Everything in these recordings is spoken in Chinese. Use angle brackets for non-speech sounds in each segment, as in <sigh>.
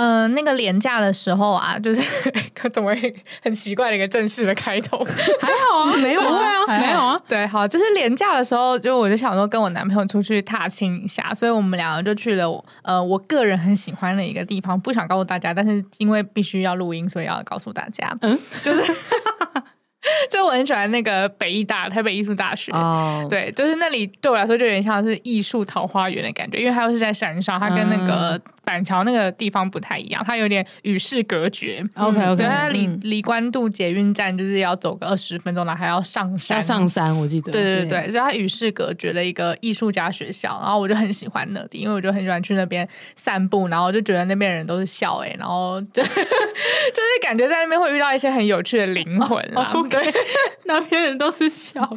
嗯、呃，那个廉价的时候啊，就是 <laughs> 可怎么会很奇怪的一个正式的开头？<laughs> 还好啊，没有啊，没有啊。<laughs> 对，好，就是廉价的时候，就我就想说跟我男朋友出去踏青一下，所以我们两个就去了呃，我个人很喜欢的一个地方，不想告诉大家，但是因为必须要录音，所以要告诉大家。嗯，就是。就我很喜欢那个北艺大台北艺术大学，oh. 对，就是那里对我来说就有点像是艺术桃花源的感觉，因为它又是在山上，它跟那个板桥那个地方不太一样，它有点与世隔绝。OK OK，对，它离离关渡捷运站就是要走个二十分钟了，还要上山，要上山，我记得。对对对，所以它与世隔绝的一个艺术家学校，然后我就很喜欢那里，因为我就很喜欢去那边散步，然后我就觉得那边人都是笑哎，然后就 <laughs> 就是感觉在那边会遇到一些很有趣的灵魂啦。Oh, okay. 对，<laughs> 那边人都是笑。<laughs>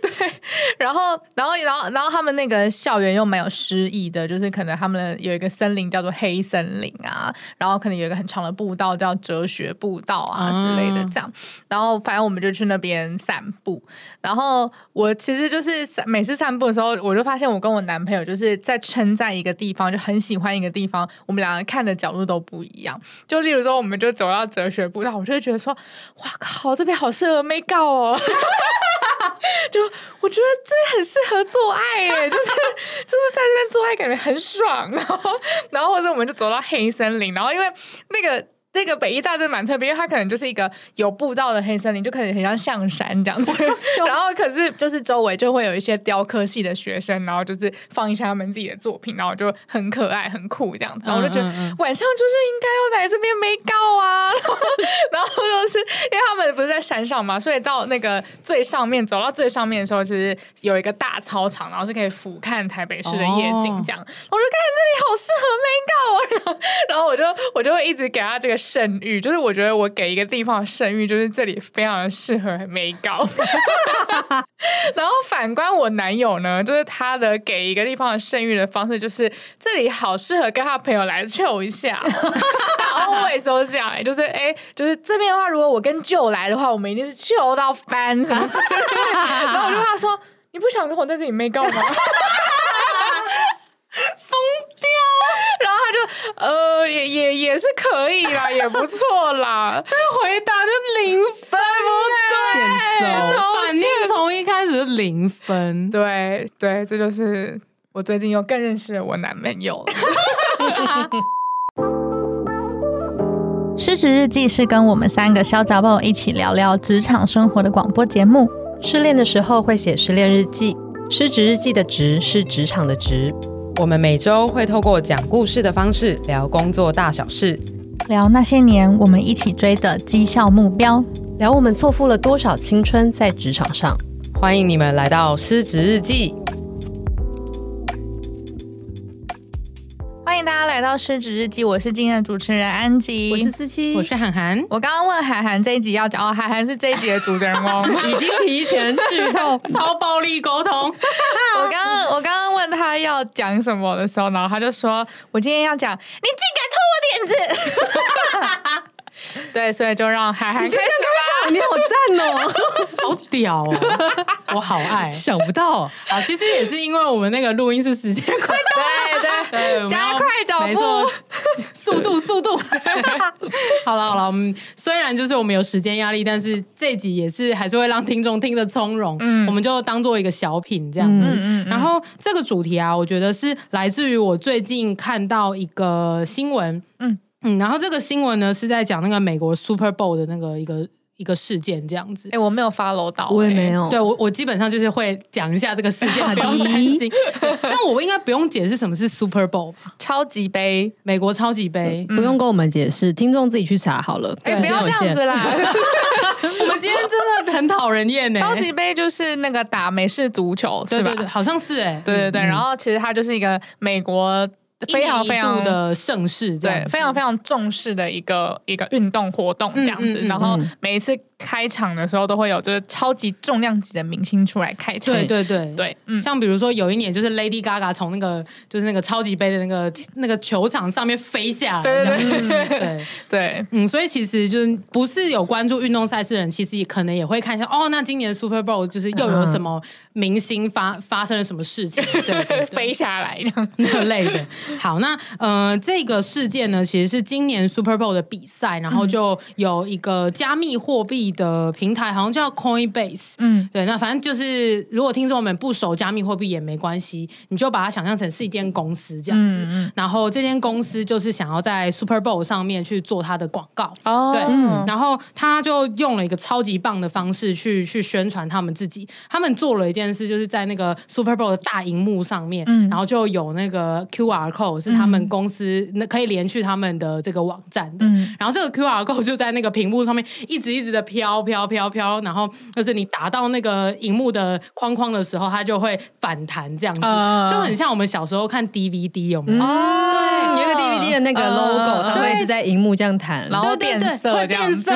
对，然后，然后，然后，然后他们那个校园又蛮有诗意的，就是可能他们有一个森林叫做黑森林啊，然后可能有一个很长的步道叫哲学步道啊之类的这样。然后反正我们就去那边散步。然后我其实就是每次散步的时候，我就发现我跟我男朋友就是在称赞一个地方，就很喜欢一个地方，我们两个看的角度都不一样。就例如说，我们就走到哲学步道，我就会觉得说，哇靠，这边好适合 make out 哦，<laughs> 就我觉得这边很适合做爱耶，就是就是在这边做爱感觉很爽，然后然后或者我们就走到黑森林，然后因为那个。那个北医大真的蛮特别，因为它可能就是一个有步道的黑森林，就可能很像象山这样子。<laughs> 然后可是就是周围就会有一些雕刻系的学生，然后就是放一下他们自己的作品，然后就很可爱、很酷这样子。然后我就觉得晚上就是应该要来这边没告啊。然后，然后就是因为他们不是在山上嘛，所以到那个最上面走到最上面的时候，其实有一个大操场，然后是可以俯瞰台北市的夜景这样。我就看这里好适合没告啊。然后，然后我就我就会一直给他这个。圣域就是我觉得我给一个地方的圣域，就是这里非常的适合没搞。<laughs> 然后反观我男友呢，就是他的给一个地方的圣域的方式，就是这里好适合跟他朋友来 chill 一下。<laughs> 他 always 都是这样、欸，就是哎、欸，就是这边的话，如果我跟舅来的话，我们一定是 chill 到翻什么什么。<laughs> 然后我就跟他说：“你不想跟我在这里没搞吗？” <laughs> 然后他就呃，也也也是可以啦，<laughs> 也不错啦。这个回答就零分，不对，反应从一开始是零分，对对，这就是我最近又更认识了我男朋友。<laughs> 失职日记是跟我们三个小杂宝一起聊聊职场生活的广播节目。失恋的时候会写失恋日记，失职日记的职是职场的职。我们每周会透过讲故事的方式聊工作大小事，聊那些年我们一起追的绩效目标，聊我们错付了多少青春在职场上。欢迎你们来到失职日记。欢迎大家来到失职日记，我是今天的主持人安吉，我是思琪，我是涵涵。我刚刚问涵涵这一集要讲哦，涵涵是这一集的主持人哦，<laughs> 已经提前剧透，<laughs> 超暴力沟通。<laughs> 我刚刚我刚刚问他要讲什么的时候，然后他就说：“我今天要讲，你竟敢偷我点子。”对，所以就让涵涵开始吧。你好赞哦，<laughs> 好屌哦，我好爱。<laughs> 想不到啊，其实也是因为我们那个录音室时间快到，对对对，加快脚步，没错，速度速度。好了好了，我们虽然就是我们有时间压力，但是这集也是还是会让听众听得从容。嗯，我们就当做一个小品这样子。嗯嗯嗯。然后这个主题啊，我觉得是来自于我最近看到一个新闻。嗯。嗯，然后这个新闻呢是在讲那个美国 Super Bowl 的那个一个一个事件这样子。哎，我没有 follow 到，我也没有。对我，我基本上就是会讲一下这个事件，<laughs> 不用担心。但我应该不用解释什么是 Super Bowl？超级杯，美国超级杯，不用跟我们解释，听众自己去查好了。哎，不要这样子啦！<laughs> 我们今天真的很讨人厌呢。超级杯就是那个打美式足球，是吧？好像是哎，对对对。然后其实它就是一个美国。非常非常的盛世，对，非常非常重视的一个一个运动活动这样子。然后每一次开场的时候都会有就是超级重量级的明星出来开场。对对对。对，嗯，像比如说有一年就是 Lady Gaga 从那个就是那个超级杯的那个那个球场上面飞下来，对对对。对。对。嗯，所以其实就是不是有关注运动赛事的人，其实也可能也会看一下哦，那今年的 Super Bowl 就是又有什么明星发发生了什么事情，<laughs> 对，对，对，飞下来 <laughs> 那类的。好，那呃这个事件呢，其实是今年 Super Bowl 的比赛，然后就有一个加密货币的平台，好像叫 Coinbase，嗯，对，那反正就是如果听众们不熟加密货币也没关系，你就把它想象成是一间公司这样子，嗯嗯，然后这间公司就是想要在 Super Bowl 上面去做它的广告，哦，对，嗯，然后他就用了一个超级棒的方式去去宣传他们自己，他们做了一件事，就是在那个 Super Bowl 的大荧幕上面，嗯，然后就有那个 QR code 是他们公司那可以连去他们的这个网站的，嗯，然后这个 QR code 就在那个屏幕上面一直一直的飘飘飘飘，然后就是你打到那个荧幕的框框的时候，它就会反弹这样子，呃、就很像我们小时候看 DVD 有没有？哦，对，有一个 DVD 的那个 logo，它会一直在荧幕这样弹，然后变色，会变色，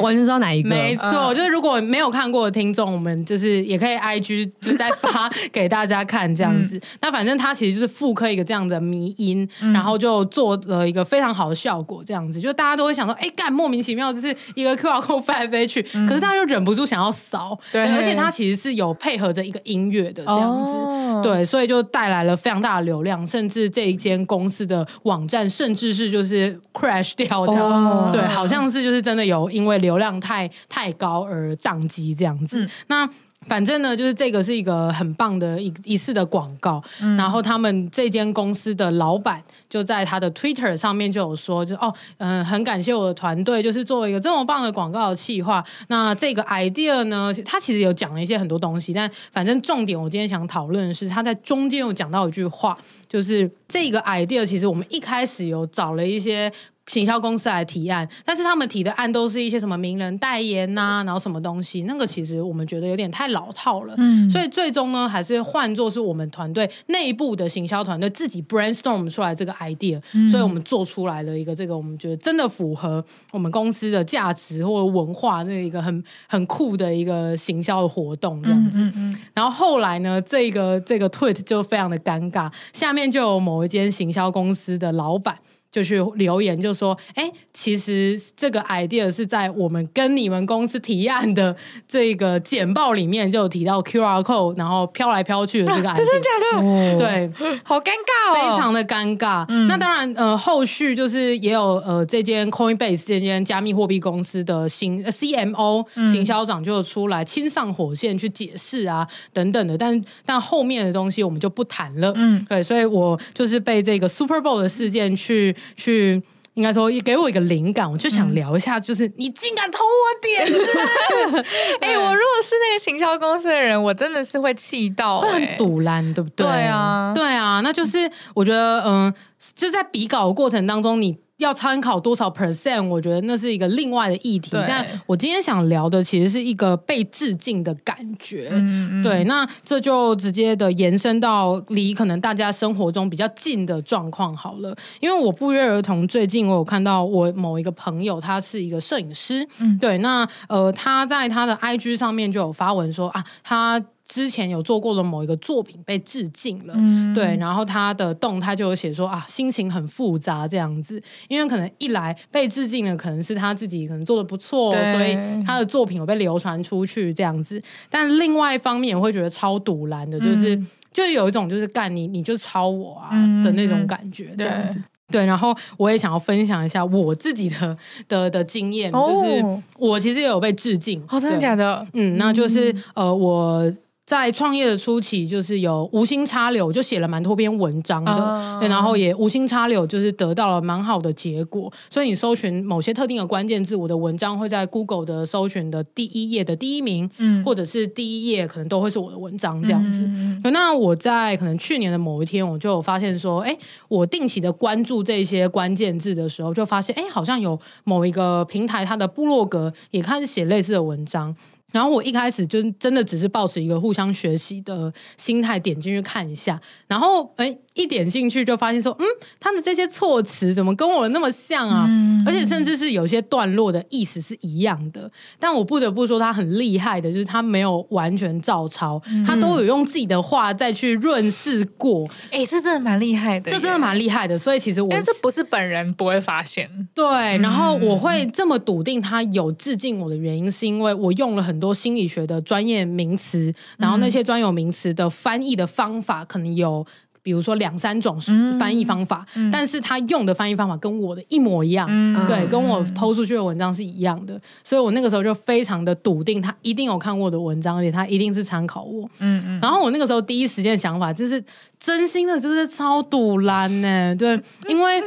完全知道哪一个。没错，就是如果没有看过的听众，我们就是也可以 IG 就在发给大家看这样子。那反正它其实就是复刻一个这样的迷音，然后就做了一个非常好的效果，这样子，就大家都会想说，哎，干莫名其妙，就是一个 QR code 飞来飞去，可是大家又忍不住想要扫，对，而且它其实是有配合着一个音乐的这样子，对，所以就带来了非常大的流量，甚至这一间公司的网站甚至是就是 crash 掉的，对，好像是就是真的有因为流量太太高而宕机这样子，那。反正呢，就是这个是一个很棒的一一次的广告。嗯、然后他们这间公司的老板就在他的 Twitter 上面就有说就，哦，嗯、呃，很感谢我的团队，就是做一个这么棒的广告的企划。那这个 idea 呢，他其实有讲了一些很多东西，但反正重点我今天想讨论的是，他在中间有讲到一句话，就是这个 idea 其实我们一开始有找了一些。行销公司来提案，但是他们提的案都是一些什么名人代言呐、啊，然后什么东西，那个其实我们觉得有点太老套了。嗯，所以最终呢，还是换作是我们团队内部的行销团队自己 brainstorm 出来这个 idea，、嗯、所以我们做出来了一个这个我们觉得真的符合我们公司的价值或者文化那一个很很酷的一个行销的活动这样子。嗯，嗯，嗯，然后后来呢，这个这个 tweet 就非常的尴尬，下面就有某一间行销公司的老板。就去留言就说，哎，其实这个 idea 是在我们跟你们公司提案的这个简报里面就有提到 QR code，然后飘来飘去的这个 idea，真的假的？对，好尴尬哦，非常的尴尬。嗯、那当然，呃，后续就是也有呃这间 Coinbase 这间加密货币公司的新 CMO 行销长就出来亲上火线去解释啊等等的，但但后面的东西我们就不谈了。嗯，对，所以我就是被这个 Super Bowl 的事件去。去，应该说也给我一个灵感，我就想聊一下，就是、嗯、你竟敢偷我点子！<laughs> 哎、欸，我如果是那个行销公司的人，我真的是会气到、欸，很堵拦，对不对？对啊，对啊，那就是我觉得，嗯、呃，就在比稿的过程当中，你。要参考多少 percent？我觉得那是一个另外的议题。但我今天想聊的其实是一个被致敬的感觉。嗯嗯对，那这就直接的延伸到离可能大家生活中比较近的状况好了。因为我不约而同，最近我有看到我某一个朋友，他是一个摄影师。嗯，对，那呃，他在他的 IG 上面就有发文说啊，他。之前有做过的某一个作品被致敬了，嗯、对，然后他的动态就有写说啊，心情很复杂这样子，因为可能一来被致敬了，可能是他自己可能做的不错，所以他的作品有被流传出去这样子，但另外一方面也会觉得超堵拦的，就是、嗯、就有一种就是干你你就抄我啊的那种感觉这样子，嗯、对，然后我也想要分享一下我自己的的的经验，哦、就是我其实也有被致敬，哦，真的假的？嗯，那就是、嗯、呃我。在创业的初期，就是有无心插柳，就写了蛮多篇文章的，然后也无心插柳，就是得到了蛮好的结果。所以你搜寻某些特定的关键字，我的文章会在 Google 的搜寻的第一页的第一名，嗯，或者是第一页，可能都会是我的文章这样子。嗯、那我在可能去年的某一天，我就发现说，哎，我定期的关注这些关键字的时候，就发现，哎，好像有某一个平台，它的部落格也开始写类似的文章。然后我一开始就真的只是抱持一个互相学习的心态点进去看一下，然后哎，一点进去就发现说，嗯，他的这些措辞怎么跟我那么像啊？嗯、而且甚至是有些段落的意思是一样的。但我不得不说，他很厉害的，就是他没有完全照抄，嗯、他都有用自己的话再去润饰过。哎、欸，这真的蛮厉害的，这真的蛮厉害的。所以其实我，但这不是本人不会发现。对，然后我会这么笃定他有致敬我的原因，是因为我用了很多心理学的专业名词，然后那些专有名词的翻译的方法可能有。比如说两三种翻译方法，嗯、但是他用的翻译方法跟我的一模一样，嗯、对，跟我 PO 出去的文章是一样的，所以我那个时候就非常的笃定，他一定有看过我的文章，而且他一定是参考我。嗯嗯。然后我那个时候第一时间的想法就是真心的，就是超堵烂呢，对，因为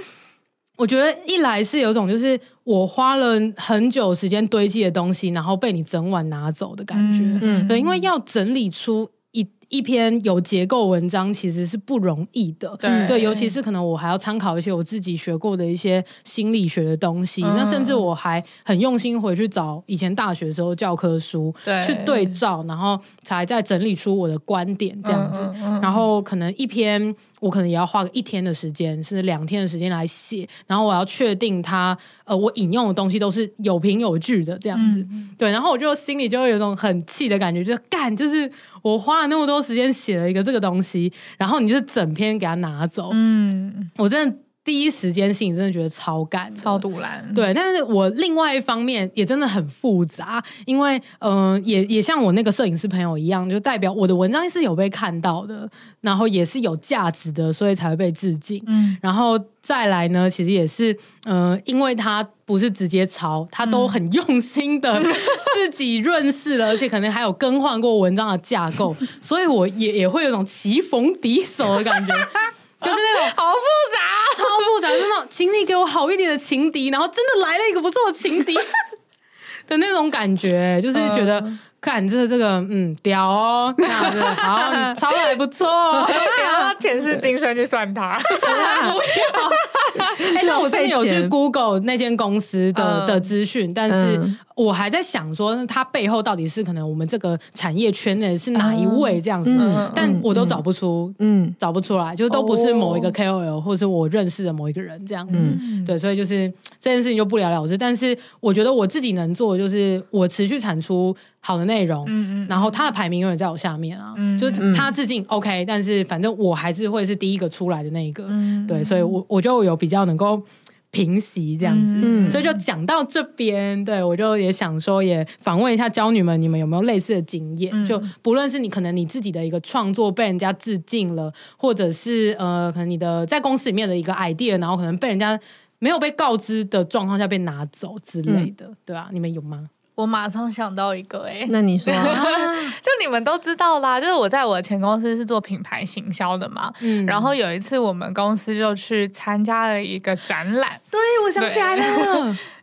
我觉得一来是有种就是我花了很久时间堆积的东西，然后被你整晚拿走的感觉，嗯，嗯。对，因为要整理出。一篇有结构文章其实是不容易的，对，对，尤其是可能我还要参考一些我自己学过的一些心理学的东西，嗯、那甚至我还很用心回去找以前大学时候教科书，对，去对照，然后才再整理出我的观点这样子，嗯嗯嗯、然后可能一篇。我可能也要花个一天的时间，甚至两天的时间来写，然后我要确定它，呃，我引用的东西都是有凭有据的这样子，嗯、对，然后我就心里就会有一种很气的感觉，就干，就是我花了那么多时间写了一个这个东西，然后你就整篇给它拿走，嗯，我真的。第一时间心里真的觉得超干，超堵烂。对，但是我另外一方面也真的很复杂，因为嗯、呃，也也像我那个摄影师朋友一样，就代表我的文章是有被看到的，然后也是有价值的，所以才会被致敬。嗯，然后再来呢，其实也是嗯、呃，因为他不是直接抄，他都很用心的 <laughs> 自己润饰了，而且可能还有更换过文章的架构，所以我也也会有种棋逢敌手的感觉。就是那种 <laughs> 好复杂，超复杂，就是那种，请你给我好一点的情敌，然后真的来了一个不错的情敌 <laughs> 的那种感觉，就是觉得。嗯看这这个，嗯，屌哦，这样子好，你抄的还不错，然后前世今生去算他。<laughs> 哎，那我真的有去 <laughs> Google 那间公司的的资讯，但是我还在想说，它背后到底是可能我们这个产业圈内是哪一位这样子，但我都找不出，嗯，找不出来，就都不是某一个 KOL 或者是我认识的某一个人这样子，对，所以就是这件事情就不了了之。但是我觉得我自己能做的就是我持续产出。好的内容，嗯嗯，然后他的排名永远在我下面啊，嗯，就是他致敬 OK，但是反正我还是会是第一个出来的那一个，嗯，对，所以我我就有比较能够平息这样子，嗯，所以就讲到这边，对，我就也想说，也访问一下娇女们，你们有没有类似的经验？嗯，就不论是你可能你自己的一个创作被人家致敬了，或者是呃，可能你的在公司里面的一个 idea，然后可能被人家没有被告知的状况下被拿走之类的，嗯，对啊，你们有吗？我马上想到一个哎、欸，那你说，<laughs> 就你们都知道啦，就是我在我的前公司是做品牌行销的嘛，嗯，然后有一次我们公司就去参加了一个展览，对，我想起来了，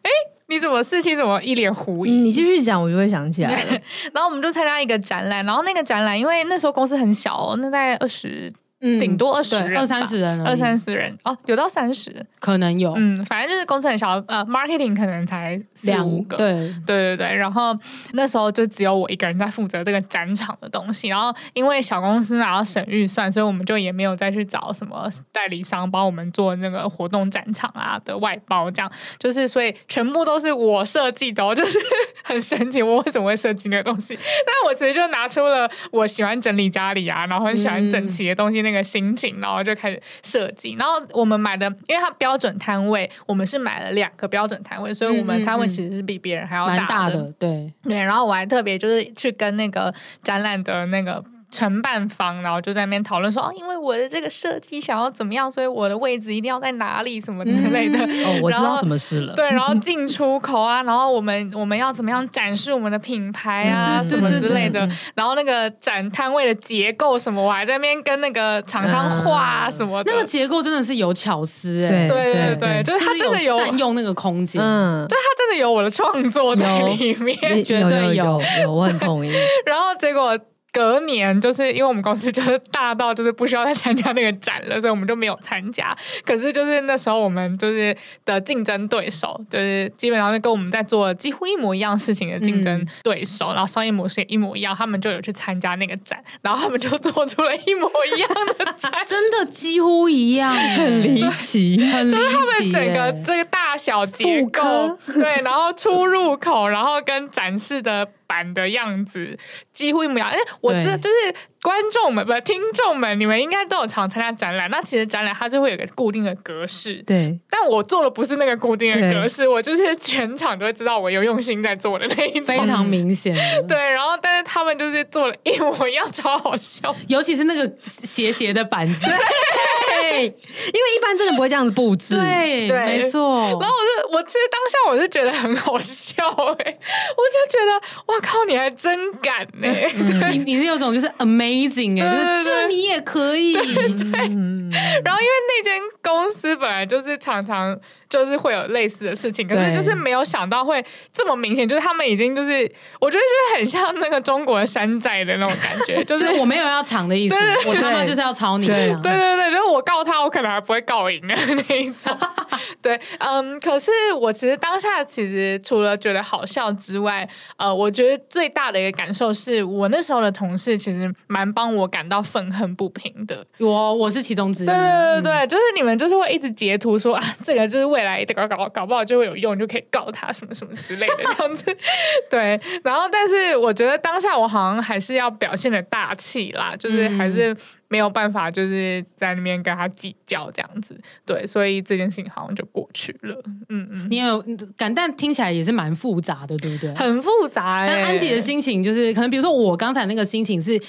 哎，<laughs> 你怎么事情怎么一脸狐疑？嗯、你继续讲，我就会想起来了。<laughs> 然后我们就参加一个展览，然后那个展览因为那时候公司很小哦，那在二十。顶多二十人，二三十人，二三十人。哦，有到三十，可能有，嗯，反正就是公司很小，呃，marketing 可能才两五个，对，对对对，然后那时候就只有我一个人在负责这个展场的东西，然后因为小公司然后省预算，所以我们就也没有再去找什么代理商帮我们做那个活动展场啊的外包，这样，就是所以全部都是我设计的，哦，就是很神奇，我为什么会设计那个东西？<laughs> 但我其实就拿出了我喜欢整理家里啊，然后很喜欢整齐的东西，那个。心情，然后就开始设计。然后我们买的，因为它标准摊位，我们是买了两个标准摊位，所以我们摊位其实是比别人还要大的。大的对对。然后我还特别就是去跟那个展览的那个。承办方，然后就在那边讨论说，哦，因为我的这个设计想要怎么样，所以我的位置一定要在哪里，什么之类的。嗯、<laughs> 哦，我知道什么事了。对，然后进出口啊，然后我们我们要怎么样展示我们的品牌啊，什么之类的。然后那个展摊位的结构什么，我还在那边跟那个厂商画什么的。那个结构真的是有巧思哎，对对对，就是他真的有善用那个空间，嗯，就他真的有我的创作在里面，绝对有，<laughs> 有，我很同意。<laughs> 然后结果。隔年就是因为我们公司就是大到就是不需要再参加那个展了，所以我们就没有参加。可是就是那时候我们就是的竞争对手，就是基本上是跟我们在做几乎一模一样事情的竞争对手，嗯、然后商业模式也一模一样，他们就有去参加那个展，然后他们就做出了一模一样的展，<laughs> 真的几乎一样，很离奇，很离奇，就是他们整个这个大小结构，<laughs> 对，然后出入口，然后跟展示的。板的样子几乎一模一样，哎，我这就是观众们不听众们，你们应该都有常参加展览。那其实展览它就会有个固定的格式，对。但我做的不是那个固定的格式，我就是全场都会知道我有用心在做的那一种，非常明显。<laughs> 对，然后但是他们就是做了一模一样，超好笑，尤其是那个斜斜的板子。<laughs> 对，因为一般真的不会这样子布置。对，对没错。然后我就，我其实当下我是觉得很好笑哎、欸，我就觉得哇靠，你还真敢呢、欸！嗯、你你是有种就是 amazing 哎、欸，就是这你也可以。对。然后因为那间公司本来就是常常。就是会有类似的事情，可是就是没有想到会这么明显。就是他们已经就是，我觉得就是很像那个中国的山寨的那种感觉，<laughs> 就是我没有要藏的意思，我他妈就是要抄你。对对对，就是我告他，我可能还不会告赢的那一种。<laughs> 对，嗯，可是我其实当下其实除了觉得好笑之外，呃，我觉得最大的一个感受是我那时候的同事其实蛮帮我感到愤恨不平的。我我是其中之一。对对对对，就是你们就是会一直截图说啊，这个就是为来搞搞搞不好就会有用，就可以告他什么什么之类的这样子。<laughs> 对，然后但是我觉得当下我好像还是要表现的大气啦，就是还是没有办法，就是在那边跟他计较这样子。对，所以这件事情好像就过去了。嗯嗯，你有感，但听起来也是蛮复杂的，对不对？很复杂欸。但安吉的心情就是，可能比如说我刚才那个心情是。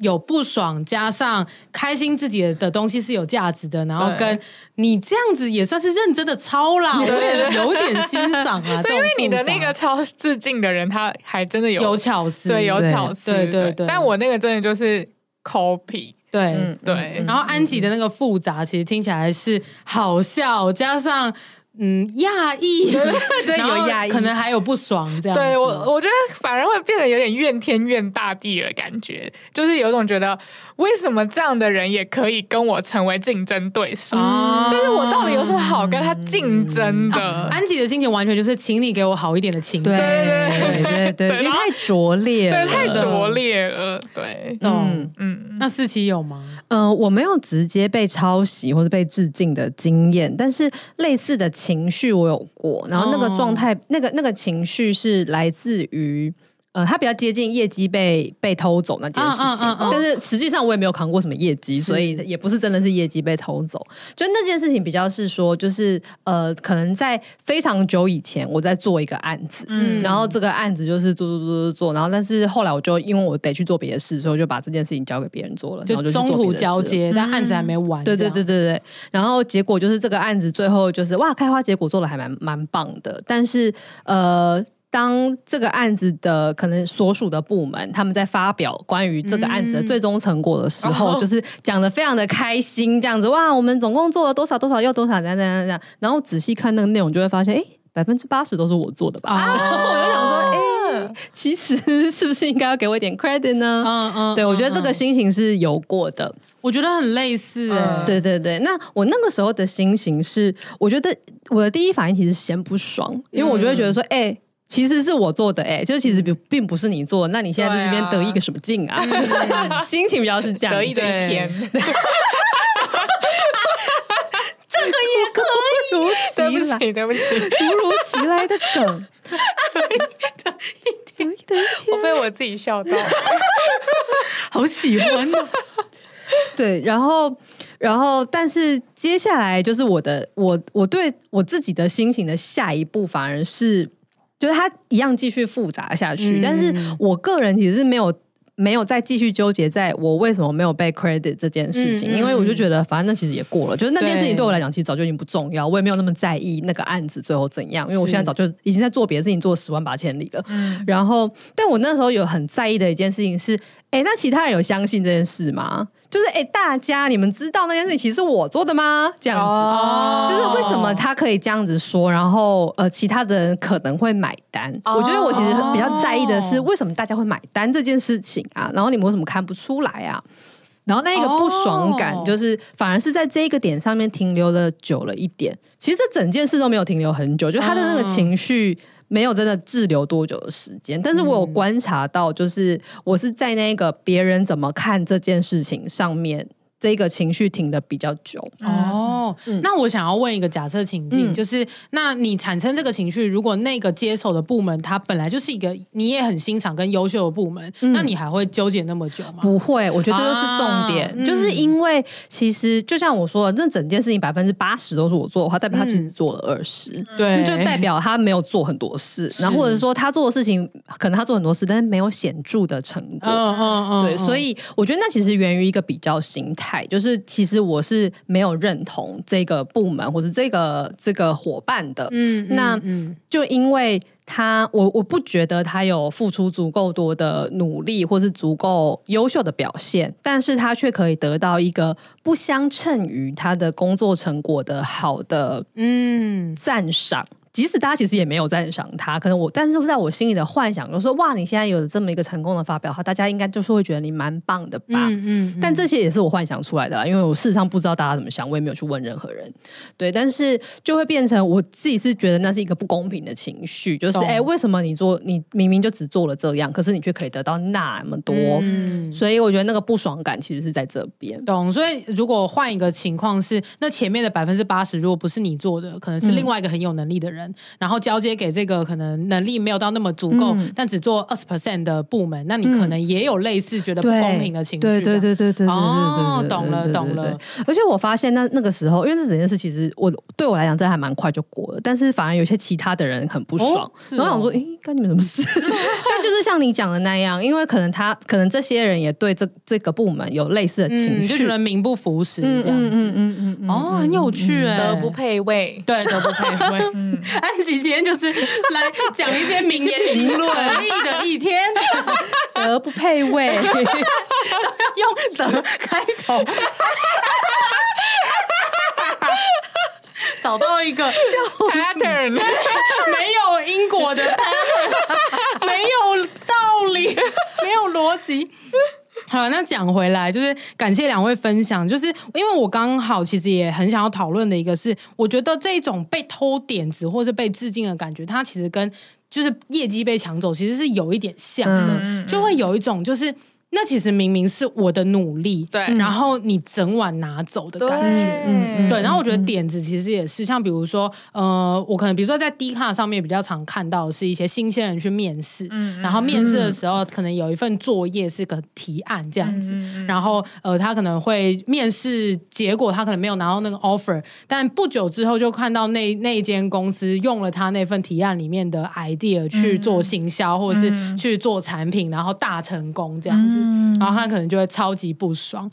有不爽，加上开心自己的东西是有价值的，然后跟你这样子也算是认真的抄啦，我也有点欣赏啊。对，因为你的那个抄致敬的人，他还真的有有巧思，对，有巧思，对对对。但我那个真的就是 copy，对对。然后安吉的那个复杂，其实听起来是好笑，加上。嗯，讶异，对，<laughs> 有讶异，可能还有不爽这样。对我，我觉得反而会变得有点怨天怨大地的感觉，就是有种觉得为什么这样的人也可以跟我成为竞争对手？嗯、就是我到底有什么好跟他竞争的？啊、安吉的心情完全就是，请你给我好一点的情对对对对对，因为太拙劣了，对，太拙劣了，对，嗯嗯。那四期有吗？嗯、呃，我没有直接被抄袭或者被致敬的经验，但是类似的。情绪我有过，然后那个状态，哦、那个那个情绪是来自于，呃，他比较接近业绩被被偷走那件事情，但是实际上我也没有扛过什么业绩，所以也不是真的是业绩被偷走。就那件事情比较是说，就是呃，可能在非常久以前，我在做一个案子，嗯，然后这个案子就是做做做做做，然后但是后来我就因为我得去做别的事，所以我就把这件事情交给别人做了，就中途交接，但案子还没完。对对对对对，然后结果就是这个案子最后就是哇，开花结果做的还蛮蛮棒的，但是呃。当这个案子的可能所属的部门，他们在发表关于这个案子的最终成果的时候，嗯、就是讲的非常的开心，这样子哇，我们总共做了多少多少又多少，这样这样这样。然后仔细看那个内容，就会发现，哎，百分之八十都是我做的吧？啊、<laughs> 我就想说，哎，其实 <laughs> 是不是应该要给我一点 credit 呢？嗯嗯，对，我觉得这个心情是有过的，我觉得很类似、欸。嗯、对对对，那我那个时候的心情是，我觉得我的第一反应其实嫌不爽，因为我就会觉得说，哎。其实是我做的哎、欸，就其实并并不是你做，那你现在在这边得意个什么劲啊？啊 <laughs> 心情比较是这样，得意的一天。<laughs> 这个也可以，对不起，对不起，突如其来的梗，得意的一天，我被我自己笑到，<laughs> 好喜欢啊。对，然后，然后，但是接下来就是我的，我我对我自己的心情的下一步，反而是。就是它一样继续复杂下去，嗯、但是我个人其实是没有没有再继续纠结在我为什么没有被 credit 这件事情，嗯、因为我就觉得反正那其实也过了，就是那件事情对我来讲其实早就已经不重要，我也没有那么在意那个案子最后怎样，因为我现在早就已经在做别的事情，做十万八千里了。嗯、然后，但我那时候有很在意的一件事情是，哎，那其他人有相信这件事吗？就是哎、欸，大家你们知道那件事情其实是我做的吗？这样子，哦、就是为什么他可以这样子说，然后呃，其他的人可能会买单。哦、我觉得我其实比较在意的是为什么大家会买单这件事情啊，然后你们为什么看不出来啊？然后那一个不爽感，就是反而是在这一个点上面停留了久了一点。其实这整件事都没有停留很久，就他的那个情绪没有真的滞留多久的时间。但是我有观察到，就是我是在那个别人怎么看这件事情上面。这个情绪停的比较久。哦，嗯、那我想要问一个假设情境，嗯、就是那你产生这个情绪，如果那个接手的部门它本来就是一个你也很欣赏跟优秀的部门，嗯、那你还会纠结那么久吗？不会，我觉得这就是重点，啊、就是因为其实就像我说的，那整件事情百分之八十都是我做的话，代表他其实做了二十、嗯，对，就代表他没有做很多事，然后或者说他做的事情可能他做很多事，但是没有显著的成果，嗯嗯嗯，对，所以我觉得那其实源于一个比较心态。就是其实我是没有认同这个部门或者这个这个伙伴的，嗯，那就因为他我我不觉得他有付出足够多的努力或是足够优秀的表现，但是他却可以得到一个不相称于他的工作成果的好的嗯赞赏。即使大家其实也没有赞赏他，可能我，但是在我心里的幻想就是说，哇，你现在有了这么一个成功的发表，大家应该就是会觉得你蛮棒的吧？嗯嗯。嗯，但这些也是我幻想出来的啦，因为我事实上不知道大家怎么想，我也没有去问任何人。对，但是就会变成我自己是觉得那是一个不公平的情绪，就是哎、欸，为什么你做你明明就只做了这样，可是你却可以得到那么多？嗯。所以我觉得那个不爽感其实是在这边。懂。所以如果换一个情况是，那前面的百分之八十如果不是你做的，可能是另外一个很有能力的人。嗯然后交接给这个可能能力没有到那么足够，嗯、但只做二十 percent 的部门，那你可能也有类似觉得不公平的情绪。对对对对对哦，懂了懂了。而且我发现那那个时候，因为这整件事其实我对我来讲，这还蛮快就过了。但是反而有些其他的人很不爽，哦哦、然后想说，哎，干你们什么事？<laughs> 但就是像你讲的那样，因为可能他可能这些人也对这这个部门有类似的情绪，就觉得名不符实这样子。嗯嗯嗯嗯哦，很有趣哎，德不配位，对，德不配位。<laughs> 嗯，<laughs> 安琪今天就是来讲一些名言警论，<laughs> 的一天，<laughs> 德不配位，用德开头，找到一个 pattern，没有因果的 pattern，没有道理，没有逻辑。好，那讲回来，就是感谢两位分享。就是因为我刚好其实也很想要讨论的一个是，我觉得这种被偷点子或是被致敬的感觉，它其实跟就是业绩被抢走，其实是有一点像的，嗯、就会有一种就是。那其实明明是我的努力，对，然后你整晚拿走的感觉，嗯，对。然后我觉得点子其实也是，像比如说，呃，我可能比如说在 D 卡上面比较常看到的是一些新鲜人去面试，嗯，然后面试的时候可能有一份作业是个提案这样子，然后呃，他可能会面试结果他可能没有拿到那个 offer，但不久之后就看到那那一间公司用了他那份提案里面的 idea 去做行销或者是去做产品，然后大成功这样子。嗯，然后他可能就会超级不爽。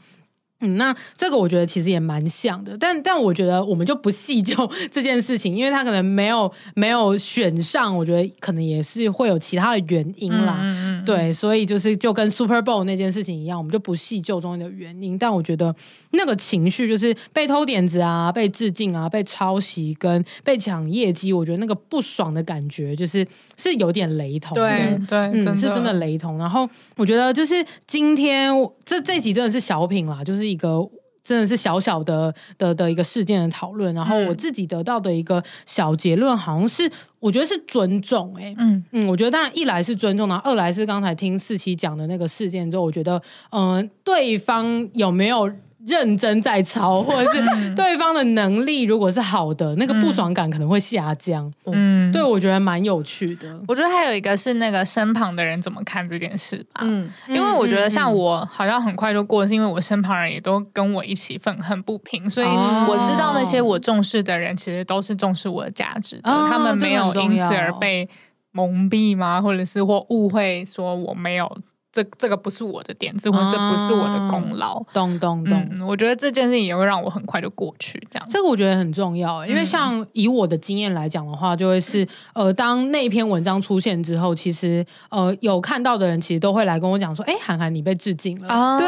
嗯，那这个我觉得其实也蛮像的，但但我觉得我们就不细究 <laughs> 这件事情，因为他可能没有没有选上，我觉得可能也是会有其他的原因啦。嗯嗯，对，所以就是就跟 Super Bowl 那件事情一样，我们就不细究中间的原因。但我觉得那个情绪就是被偷点子啊，被致敬啊，被抄袭跟被抢业绩，我觉得那个不爽的感觉就是是有点雷同的。对对，嗯，真是真的雷同。然后我觉得就是今天这这集真的是小品啦，就是。一个真的是小小的的的一个事件的讨论，然后我自己得到的一个小结论，好像是我觉得是尊重、欸，哎，嗯嗯，我觉得当然一来是尊重，然后二来是刚才听四期讲的那个事件之后，我觉得嗯、呃，对方有没有。认真在抄，或者是对方的能力如果是好的，嗯、那个不爽感可能会下降。嗯，对，我觉得蛮有趣的。我觉得还有一个是那个身旁的人怎么看这件事吧。嗯，因为我觉得像我好像很快就过，是因为我身旁人也都跟我一起愤恨不平，所以我知道那些我重视的人其实都是重视我的价值的，哦、他们没有因此而被蒙蔽吗？或者是或误会说我没有。这这个不是我的点子，或者这不是我的功劳。咚咚咚，我觉得这件事情也会让我很快就过去。这样，这个我觉得很重要，因为像以我的经验来讲的话，就会是呃，当那篇文章出现之后，其实呃，有看到的人其实都会来跟我讲说，哎，涵涵你被致敬了。啊，对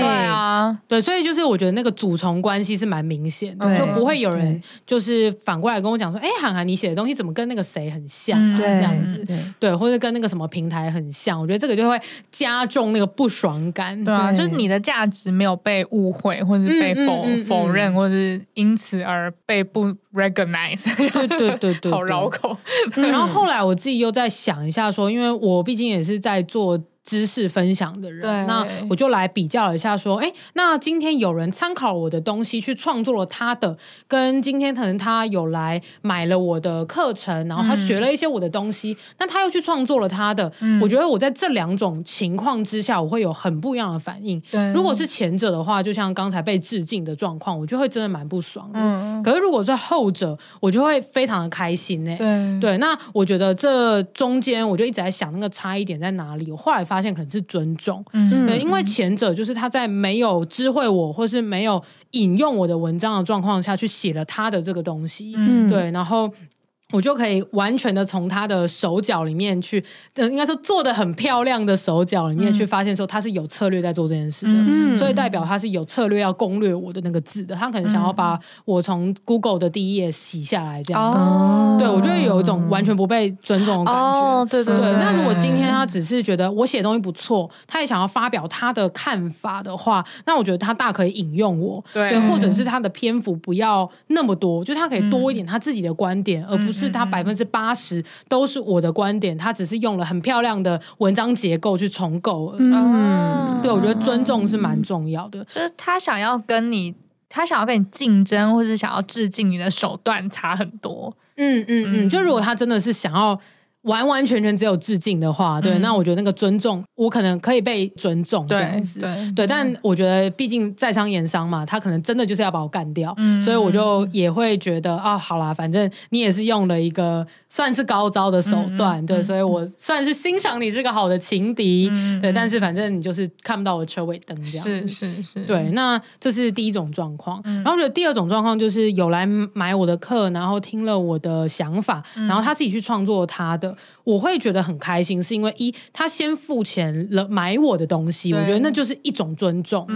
对啊，对，所以就是我觉得那个主从关系是蛮明显的，就不会有人就是反过来跟我讲说，哎，涵涵你写的东西怎么跟那个谁很像啊？这样子，对，或者跟那个什么平台很像，我觉得这个就会加重那个不爽感。对啊，就是你的价值没有被误会，或者是被否否认，或者是因此而被不 recognize。对对对对，<laughs> 好绕口。<laughs> 然后后来我自己又在想一下，说，因为我毕竟也是在做。知识分享的人，对那我就来比较了一下，说，哎，那今天有人参考我的东西去创作了他的，跟今天可能他有来买了我的课程，然后他学了一些我的东西，那、嗯、他又去创作了他的，嗯、我觉得我在这两种情况之下，我会有很不一样的反应。对，如果是前者的话，就像刚才被致敬的状况，我就会真的蛮不爽的。嗯，可是如果是后者，我就会非常的开心呢。对对，那我觉得这中间我就一直在想那个差异点在哪里，我后来发。发现可能是尊重，嗯，对，因为前者就是他在没有知会我，或是没有引用我的文章的状况下去写了他的这个东西，嗯，对，然后。我就可以完全的从他的手脚里面去，应该说做的很漂亮的手脚里面去发现说他是有策略在做这件事的，嗯、所以代表他是有策略要攻略我的那个字的。他可能想要把我从 Google 的第一页洗下来这样子。哦、对，我就会有一种完全不被尊重的感觉。哦，对对对。那如果今天他只是觉得我写东西不错，他也想要发表他的看法的话，那我觉得他大可以引用我，对，对，或者是他的篇幅不要那么多，就他可以多一点他自己的观点，嗯、而不是。是他百分之八十都是我的观点，他只是用了很漂亮的文章结构去重构。嗯，对，我觉得尊重是蛮重要的。就是他想要跟你，他想要跟你竞争，或是想要致敬你的手段差很多。嗯嗯嗯，就如果他真的是想要。完完全全只有致敬的话，对，嗯、那我觉得那个尊重，我可能可以被尊重这样子，对对，对。但我觉得，毕竟在商言商嘛，他可能真的就是要把我干掉，嗯、所以我就也会觉得啊，好啦，反正你也是用了一个算是高招的手段，嗯、对，所以我算是欣赏你这个好的情敌，嗯、对。但是反正你就是看不到我车尾灯这样子，是是是，对。那这是第一种状况，嗯、然后我觉得第二种状况就是有来买我的课，然后听了我的想法，嗯、然后他自己去创作他的。我会觉得很开心，是因为一他先付钱了买我的东西，我觉得那就是一种尊重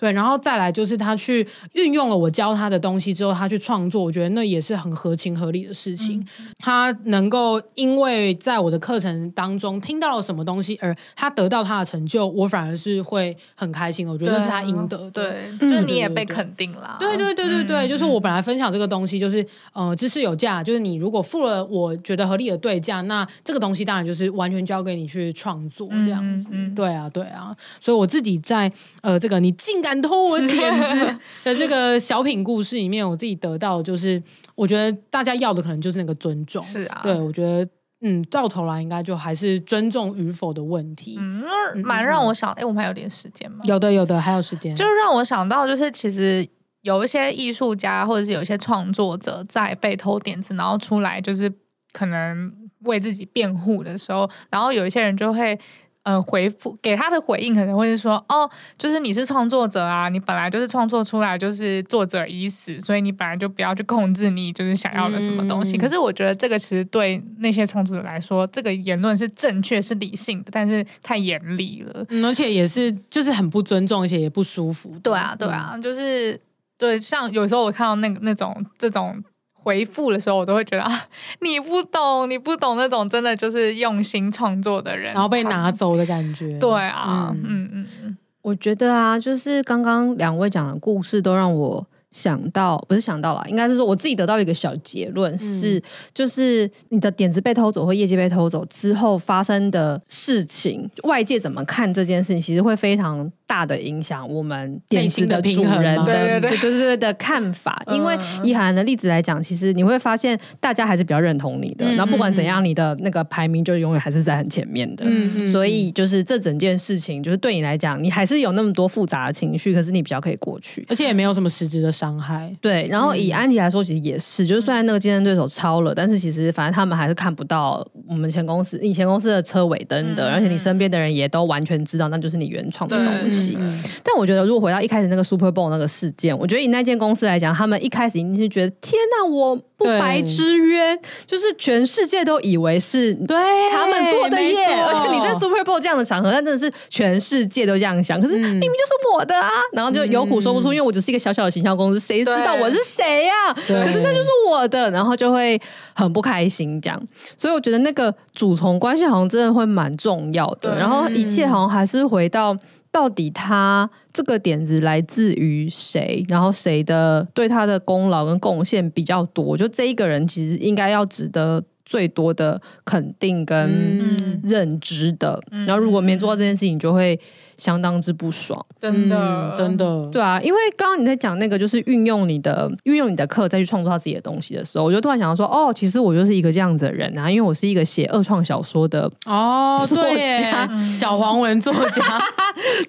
对，然后再来就是他去运用了我教他的东西之后，他去创作，我觉得那也是很合情合理的事情。嗯、他能够因为在我的课程当中听到了什么东西，而他得到他的成就，我反而是会很开心。我觉得那是他应得的。对，对就是你也被肯定了。对对对对对，嗯、就是我本来分享这个东西，就是呃，知识有价，就是你如果付了我觉得合理的对价，那这个东西当然就是完全交给你去创作这样子。嗯嗯、对啊，对啊，所以我自己在呃这个你竟敢。敢偷我点子 <laughs> 的这个小品故事里面，我自己得到就是，我觉得大家要的可能就是那个尊重。是啊，对，我觉得，嗯，到头来应该就还是尊重与否的问题。嗯，蛮让我想，哎、嗯，我们还有点时间吗？有的，有的，还有时间。就是让我想到，就是其实有一些艺术家或者是有一些创作者在被偷点子，然后出来就是可能为自己辩护的时候，然后有一些人就会。呃，回复给他的回应可能会是说，哦，就是你是创作者啊，你本来就是创作出来就是作者已死，所以你本来就不要去控制你就是想要的什么东西。嗯、可是我觉得这个其实对那些创作者来说，这个言论是正确、是理性的，但是太严厉了，嗯，而且也是就是很不尊重，而且也不舒服。对啊，对啊，嗯、就是对，像有时候我看到那个那种这种。回复的时候，我都会觉得啊，<laughs> 你不懂，你不懂那种真的就是用心创作的人，然后被拿走的感觉。对啊，嗯嗯嗯，我觉得啊，就是刚刚两位讲的故事都让我想到，不是想到了，应该是说我自己得到一个小结论，嗯、是就是你的点子被偷走或业绩被偷走之后发生的事情，外界怎么看这件事情，其实会非常。大的影响我们电子的主人的对对对对对对的看法。因为以海涵的例子来讲，其实你会发现大家还是比较认同你的。嗯然后不管怎样，你的那个排名就永远还是在很前面的。嗯嗯所以就是这整件事情，就是对你来讲，你还是有那么多复杂的情绪，可是你比较可以过去。而且也没有什么实质的伤害。对，然后以安吉来说，其实也是，就是虽然那个竞争对手超了，但是其实反正他们还是看不到我们前公司、以前公司的车尾灯的，而且你身边的人也都完全知道，那就是你原创的东西。嗯但我觉得，如果回到一开始那个 Super Bowl 那个事件，我觉得以那间公司来讲，他们一开始一定是觉得，天哪，我不白之冤，就是全世界都以为是对他们做的耶。而且你在 Super Bowl 这样的场合，那真的是全世界都这样想，可是明明就是我的啊，然后就有苦说不出，因为我只是一个小小的行销公司，谁知道我是谁呀？对可是那就是我的，然后就会很不开心这样。所以我觉得那个主从关系好像真的会蛮重要的，然后一切好像还是回到。到底他这个点子来自于谁？然后谁的对他的功劳跟贡献比较多？就这一个人其实应该要值得最多的肯定跟认知的。然后如果没做到这件事情，就会相当之不爽。真的，嗯真的，对啊，因为刚刚你在讲那个，就是运用你的运用你的课再去创作他自己的东西的时候，我就突然想到说，哦，其实我就是一个这样子的人啊，因为我是一个写二创小说的。<laughs> 哦，作家，小黄文作家，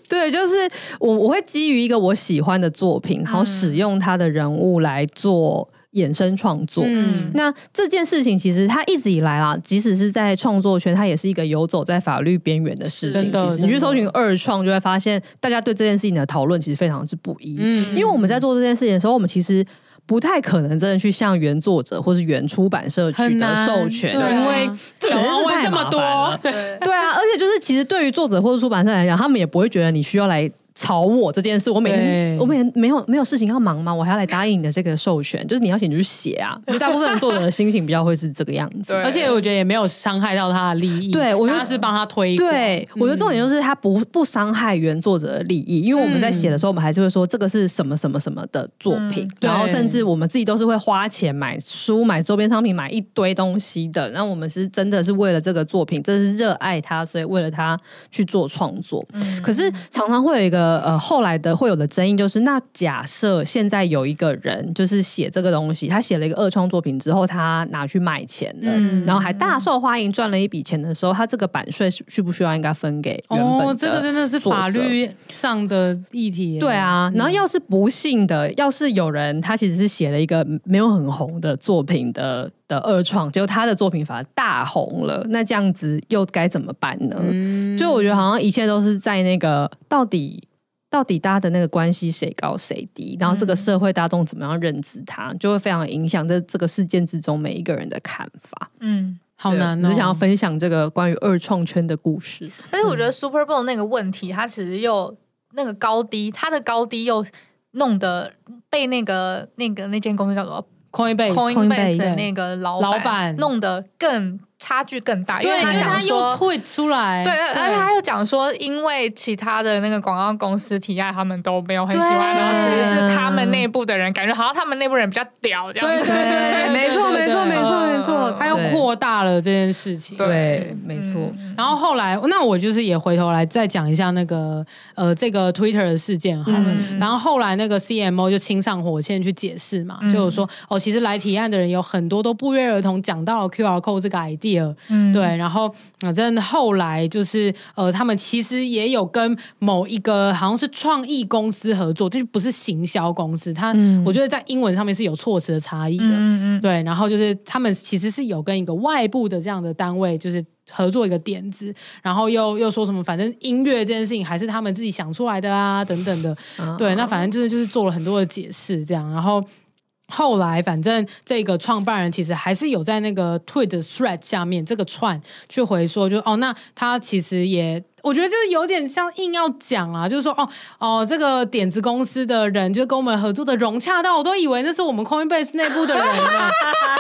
对，就是我我会基于一个我喜欢的作品，然后使用他的人物来做衍生创作。嗯那这件事情其实它一直以来啦，即使是在创作圈，它也是一个游走在法律边缘的事情。其实你去搜寻二创，就会发现大家对这件事情的讨论其实非常之不一。嗯因为我们在做这件事情的时候，我们其实。不太可能真的去向原作者或是原出版社取得授权，因为这小真是太黄文这么多，对对啊，而且就是其实对于作者或者出版社来讲，他们也不会觉得你需要来吵我这件事。我每天我每天没有没有事情要忙吗？我还要来答应你的这个授权？就是你要写你就去写啊。就大部分的作者的心情比较会是这个样子。而且我觉得也没有伤害到他的利益，对我就是帮他推广，对，我觉得重点就是他不不伤害原作者的利益，因为我们在写的时候，我们还是会说这个是什么什么什么的作品，对然后甚至我们自己都是会花钱买书、买周边商品、买一堆东西的。那我们是真的是为了这个作品，真的是热爱它，所以为了它去做创作。可是常常会有一个呃后来的会有的争议，就是那假设现在有一个人就是写这个东西，他写了一个二创作品之后，他拿去卖钱了，嗯。然后还大受欢迎，赚了一笔钱的时候，他这个版税需不需要应该分给原本哦，这个真的是法律上的议题，对啊，嗯然后要是不幸的，要是有人他其实是写了一个没有很红的作品的的二创，结果他的作品反而大红了，那这样子又该怎么办呢？嗯。就我觉得好像一切都是在那个到底到底大家的那个关系谁高谁低，然后这个社会大众怎么样认知他，就会非常影响在这个事件之中每一个人的看法。嗯，好难哦，只是想要分享这个关于二创圈的故事。但是我觉得 Super Bowl 那个问题，它其实又那个高低，它的高低又弄得被那个那个那间公司叫做 Coinbase Coinbase 的那个老老板。弄得更差距更大，因，为他讲说。退出来，对，而且他又讲说，因为其他的那个广告公司提案，他们都没有很喜欢，然后其实是他们内部的人，感觉好像他们内部人比较屌这样子。对对 <laughs> 对没错，没错，没错，没错，他又扩大了这件事情。对，没错。然后后来，那我就是也回头来再讲一下那个呃这个 Twitter 的事件好了。嗯然后后来那个 CMO 就亲上火线去解释嘛，就有说哦，其实来提案的人有很多都不约而同讲到了 QR code 这个 idea，嗯对。然后反正后来就是呃，他们其实也有跟某一个好像是创意公司合作，就是不是行销公司。他、嗯我觉得在英文上面是有措辞的差异的。嗯嗯对，然后就是他们其实是有跟一个外部的这样的单位，就是合作一个点子，然后又又说什么，反正音乐这件事情还是他们自己想出来的啊，等等的。对，那反正就是就是做了很多的解释，这样，然后。后来，反正这个创办人其实还是有在那个 Tweet Thread 下面这个串去回说就，就哦，那他其实也，我觉得就是有点像硬要讲啊，就是说哦哦，这个点子公司的人就跟我们合作的融洽到，我都以为那是我们 Coinbase 内部的人啊，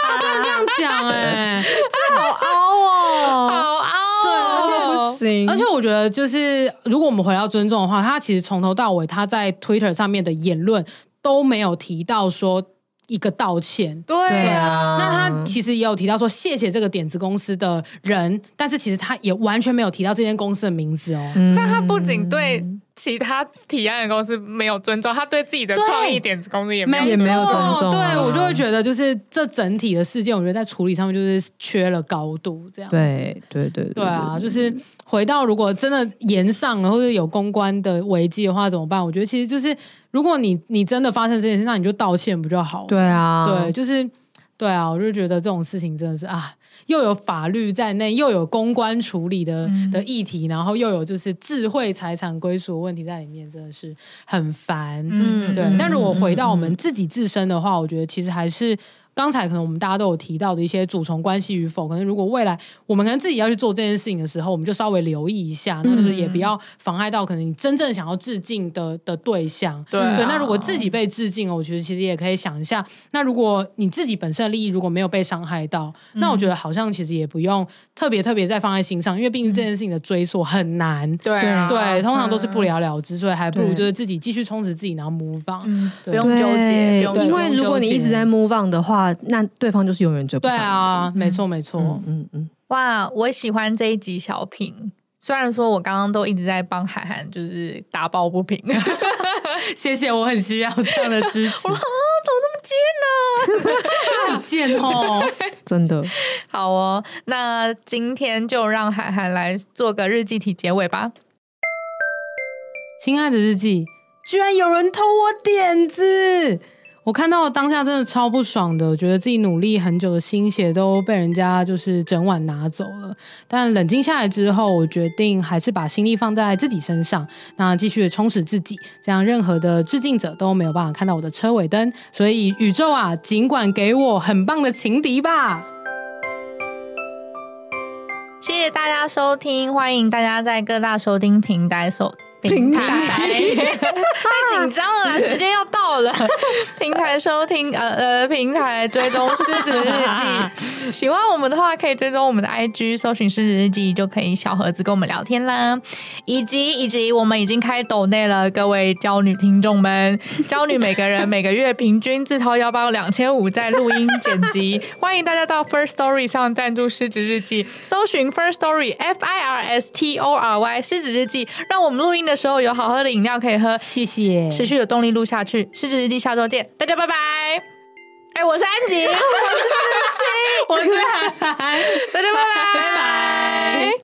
他真的这样讲哎、欸，真的好凹哦，好凹对，而且哦不行而且我觉得，就是如果我们回到尊重的话，他其实从头到尾他在 Twitter 上面的言论都没有提到说一个道歉。对对啊，啊，那他其实也有提到说谢谢这个点子公司的人，但是其实他也完全没有提到这间公司的名字哦。嗯但他不仅对其他提案的公司没有尊重，他对自己的创意点子公司也没有也没有尊重啊。对，我就会觉得，就是这整体的事件，我觉得在处理上面就是缺了高度，这样子。对对对对，对啊，就是回到如果真的延上了，或者有公关的危机的话，怎么办？我觉得其实就是，如果你你真的发生这件事，那你就道歉不就好了？对啊，对，就是对啊，我就觉得这种事情真的是啊。又有法律在内，又有公关处理的的议题，然后又有就是智慧财产归属问题在里面，真的是很烦。嗯，对。但如果回到我们自己自身的话，我觉得其实还是。刚才可能我们大家都有提到的一些主从关系与否，可能如果未来我们可能自己要去做这件事情的时候，我们就稍微留意一下，那就是也不要妨碍到可能你真正想要致敬的的对象。对，啊、对，那如果自己被致敬了，我觉得其实也可以想一下，那如果你自己本身的利益如果没有被伤害到，那我觉得好像其实也不用特别特别再放在心上，因为毕竟这件事情的追溯很难。对、啊、对，通常都是不了了之，所以还不如就是自己继续充实自己，然后 move on，不用纠结，不用纠结。因为如果你一直在 move on 的话，那对方就是永远追不上。对啊，没错没错。嗯嗯，嗯哇，我喜欢这一集小品。虽然说我刚刚都一直在帮海涵，就是打抱不平。<laughs> 谢谢，我很需要这样的支持。我说啊，怎么那么贱呢？很贱哦，<laughs> 真的。好哦，那今天就让海涵来做个日记体结尾吧。亲爱的日记，居然有人偷我点子！我看到当下真的超不爽的，觉得自己努力很久的心血都被人家就是整晚拿走了。但冷静下来之后，我决定还是把心力放在自己身上，那继续充实自己，这样任何的致敬者都没有办法看到我的车尾灯。所以宇宙啊，尽管给我很棒的情敌吧！谢谢大家收听，欢迎大家在各大收听平台收。平台太紧张了，时间要到了。<laughs> 平台收听，呃呃，平台追踪失职日记。<laughs> 喜欢我们的话，可以追踪我们的 IG，搜寻失职日记就可以小盒子跟我们聊天啦。以及以及，我们已经开抖内了，各位娇女听众们，<laughs> 娇女每个人每个月平均自掏腰包两千五在录音剪辑。欢迎大家到 First Story 上赞助失职日记，搜寻 First Story F I R S T O R Y 失职日记，让我们录音的。的时候有好喝的饮料可以喝，谢谢，持续有动力录下去。失职日记下周见，大家拜拜。哎，我是安吉，<laughs> <laughs> 我是安吉，我是海涵，大家拜拜。拜拜。